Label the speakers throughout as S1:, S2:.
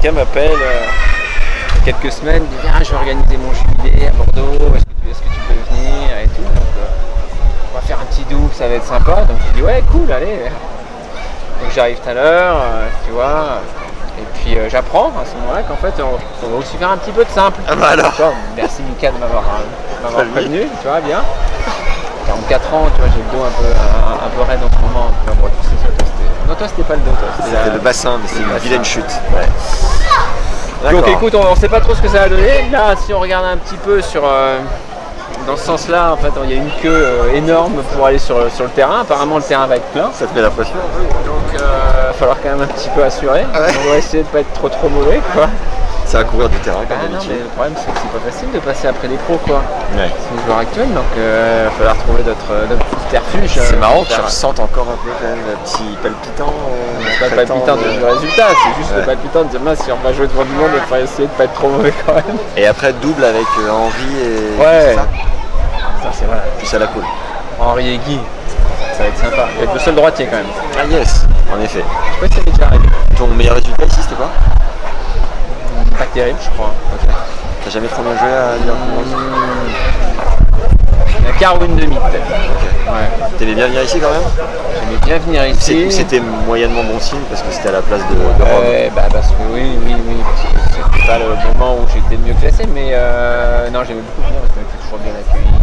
S1: Quelqu'un m'appelle euh, il y a quelques semaines, il dit Viens, je vais organiser mon jubilé à Bordeaux, est-ce que, tu- est-ce que tu peux venir et tout. Donc, euh, on va faire un petit double, ça va être sympa. Donc je dis Ouais, cool, allez. Donc j'arrive tout à l'heure, euh, tu vois. Et puis euh, j'apprends à ce moment-là qu'en fait on, on va aussi faire un petit peu de simple.
S2: Ah bah alors.
S1: Vois, Merci Mika de m'avoir
S2: Prévenu.
S1: prévenu, tu vois bien. 44 ans, tu vois, j'ai le dos un peu, un, un peu raide en ce moment. Tu vois, bon, tu sais, toi, c'était- pas le c'était
S2: le bassin, mais c'est une vilaine chute.
S1: donc écoute, on ne sait pas trop ce que ça va donner. Là, si on regarde un petit peu sur, euh, dans ce sens-là, en fait, il y a une queue euh, énorme pour aller sur, sur le terrain. Apparemment, le terrain va être plein.
S2: Ça te fait la pression
S1: Donc, il va falloir quand même un petit peu assurer.
S2: Ah ouais.
S1: On va essayer de pas être trop trop mauvais, quoi.
S2: Ça va courir du terrain
S1: Ah
S2: comme
S1: non, mais
S2: d'habitude.
S1: le problème, c'est que c'est pas facile de passer après les pros, quoi.
S2: Ouais.
S1: C'est les joueurs actuels, donc il va falloir trouver d'autres euh, subterfuges.
S2: C'est
S1: euh,
S2: marrant
S1: pour
S2: que tu ressentes encore un peu quand même le petit palpitant. euh,
S1: C'est pas le palpitant
S2: de-
S1: du résultat, c'est juste le palpitant de dire mince, si on va jouer devant du monde, il faut essayer de pas être trop mauvais quand même.
S2: Et après double avec euh, Henri et
S1: Ouais.
S2: c'est ça
S1: Ça, c'est vrai.
S2: Puis ça la coule.
S1: Henri et Guy, ça va être sympa. Être le seul droitier quand même.
S2: Ah yes, en effet.
S1: Je sais pas si ça déjà arrivé.
S2: Ton meilleur résultat ici c'était quoi?
S1: Terrible, je crois.
S2: Ok. T'as jamais trop bien joué à Liverpool
S1: Un quart ou une demi peut-être. Ouais.
S2: T'aimais bien venir ici quand même?
S1: J'aimais bien venir
S2: C'est-
S1: ici.
S2: C'était moyennement bon signe parce que c'était à la place de, de Rome.
S1: Ouais, bah parce que oui, oui, oui, parce que c'était pas le moment où j'étais mieux classé, mais euh, non, j'aimais beaucoup venir parce qu'on était toujours bien accueillis.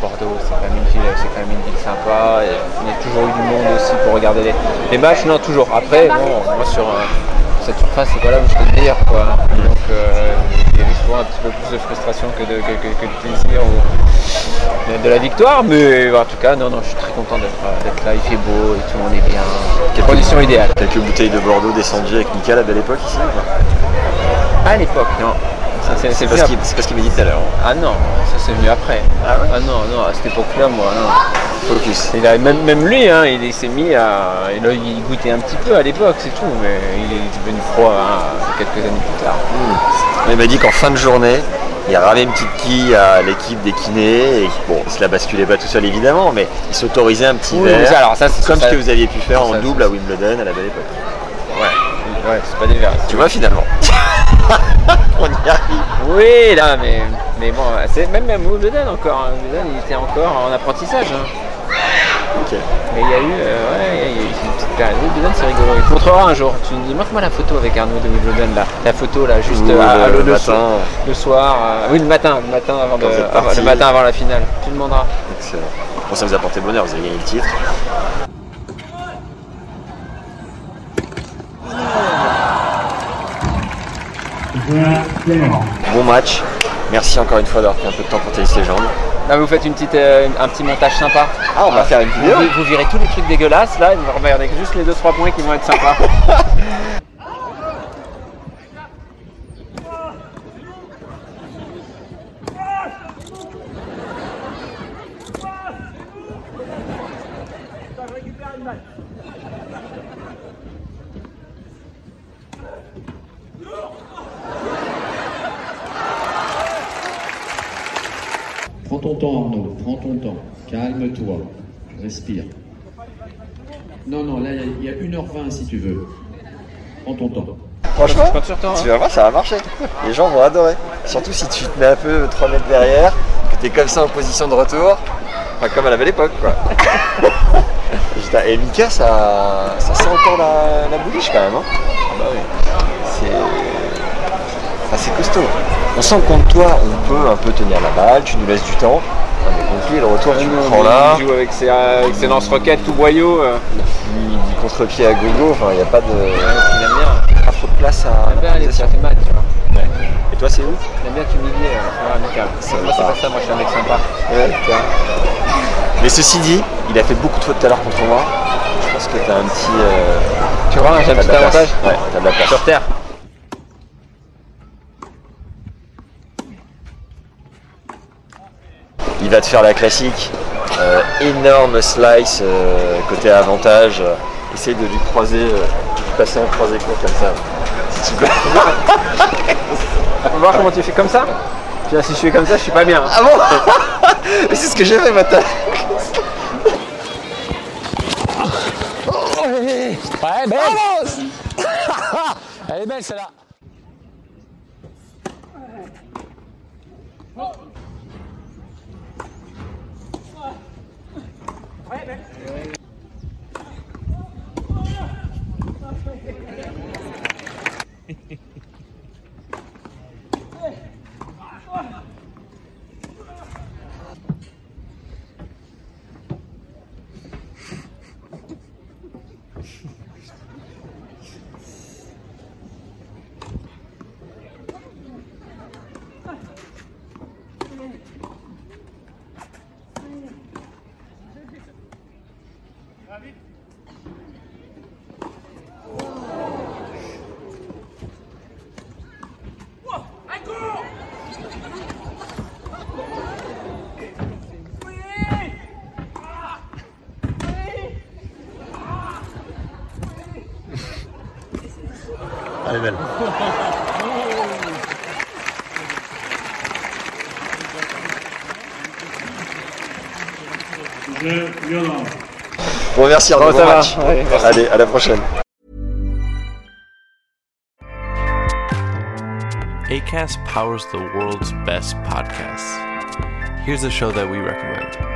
S1: Bordeaux, c'est quand même une ville, c'est quand même une ville sympa. Il y a toujours eu du monde aussi pour regarder les, les matchs, non, toujours. Après, bon, moi sur euh, cette surface, c'est pas là où j'étais le meilleur, quoi. Donc euh, il y avait souvent un petit peu plus de frustration que de, que, que- que de plaisir ou de, la victoire, mais en tout cas, non, non, je suis très content d'être d'être là. Il fait beau et tout, on est bien.
S2: Quelques-
S1: Conditions idéales.
S2: Quelques bouteilles de Bordeaux descendues avec Mika à belle époque ici ou pas
S1: Pas? À l'époque, non. Ça, C'est
S2: parce qu'il c'est parce qu'il m'a dit tout à l'heure.
S1: Ah non, ça c'est venu après.
S2: Ah ouais
S1: non, non, à cette époque-là, moi, non.
S2: Focus.
S1: Il a, même, même lui, hein, il, il s'est mis à. et là, il goûtait un petit peu à l'époque, c'est tout, mais il est devenu pro hein, quelques années plus tard.
S2: Il m'a dit qu'en fin de journée, il ramait une petite quille à l'équipe des kinés. Et bon, il se la basculait pas tout seul évidemment, mais il s'autorisait un petit
S1: Oui, mais
S2: verre.
S1: ça, alors ça, c'est
S2: comme
S1: ça-
S2: ce que vous aviez pu faire en
S1: ça,
S2: double à Wimbledon à la belle époque.
S1: Ouais, c'est pas des verres.
S2: Tu vois finalement. On y arrive.
S1: Oui, là, mais, mais bon, c'est même même Wimbledon encore. hein. Wimbledon, il était encore en apprentissage. hein.
S2: Ok.
S1: Mais il y a eu, euh, ouais, il y a eu une petite période. Wimbledon, c'est rigolo. Il montrera un jour. Tu me dis, montre-moi la photo avec Arnaud de Wimbledon, là. La photo, là, juste euh, à-
S2: le matin.
S1: soir. Le soir. euh, oui, le matin. Le matin avant, de, le matin avant la finale. Tu demanderas.
S2: Excellent. Bon, ça vous a porté bonheur, vous avez gagné le titre. Bon match. Merci encore une fois d'avoir pris un peu de temps pour Tennis Légende.
S1: Là, vous faites une petite, euh, un petit montage sympa.
S2: Ah, on va faire une vidéo
S1: Vous, vous virez tous les trucs dégueulasses, là, et vous regardez juste les 2-3 points qui vont être sympas.
S3: Prends ton temps, Arnaud, prends ton temps. Calme-toi. Respire. Non, non, là, il y, a- il y a 1h20 si tu veux. Prends ton temps.
S2: Franchement,
S1: hein.
S2: tu vas voir, ça va marcher. Les gens vont adorer. Surtout si tu te mets un peu 3 mètres derrière, que tu es comme ça en position de retour. Enfin, comme à la belle époque, quoi. Et Mika, ça, ça sent encore la, la bouliche quand même. Hein.
S1: bah
S2: C'est. Enfin, c'est costaud. On sent que contre toi, on peut un peu tenir la balle, tu nous laisses du temps. Ah, mais contre lui, le retour, tu le prends là.
S1: Il joue avec ses, euh, avec ses lance-roquettes tout boyau. euh.
S2: Du, du contre-pied à gogo, enfin, il n'y a pas de.
S1: Il aime bien.
S2: Pas trop de place à.
S1: Il aime bien aller, ça fait mal, tu vois.
S2: Et toi, c'est où
S1: Il aime bien t'humilier, euh, amical. Moi, c'est
S2: pas.
S1: ça, moi, je suis un mec sympa.
S2: Ouais, Mais ceci dit, il a fait beaucoup de fautes tout à l'heure contre moi. Je pense que t'as un petit. euh,
S1: Tu vois, j'ai un petit avantage
S2: Ouais, t'as de la place.
S1: sur terre.
S2: Te faire la classique. euh, énorme slice euh, côté avantage. Euh, Essaye de lui croiser, euh, de lui passer un croisé court comme ça. Si tu peux.
S1: On va voir comment tu fais comme ça. Puis là, si je fais comme ça, je suis pas bien.
S2: Ah bon Mais c'est ce que j'ai fait maintenant.
S4: Ouais, belle Elle est belle celle-là
S2: Elle est belle. Bon, merci Arnaud.
S1: Bon,
S2: bon match.
S1: Ouais, merci.
S2: Allez, à la prochaine.
S5: ACAST powers the world's best podcasts. Here's a show that we recommend.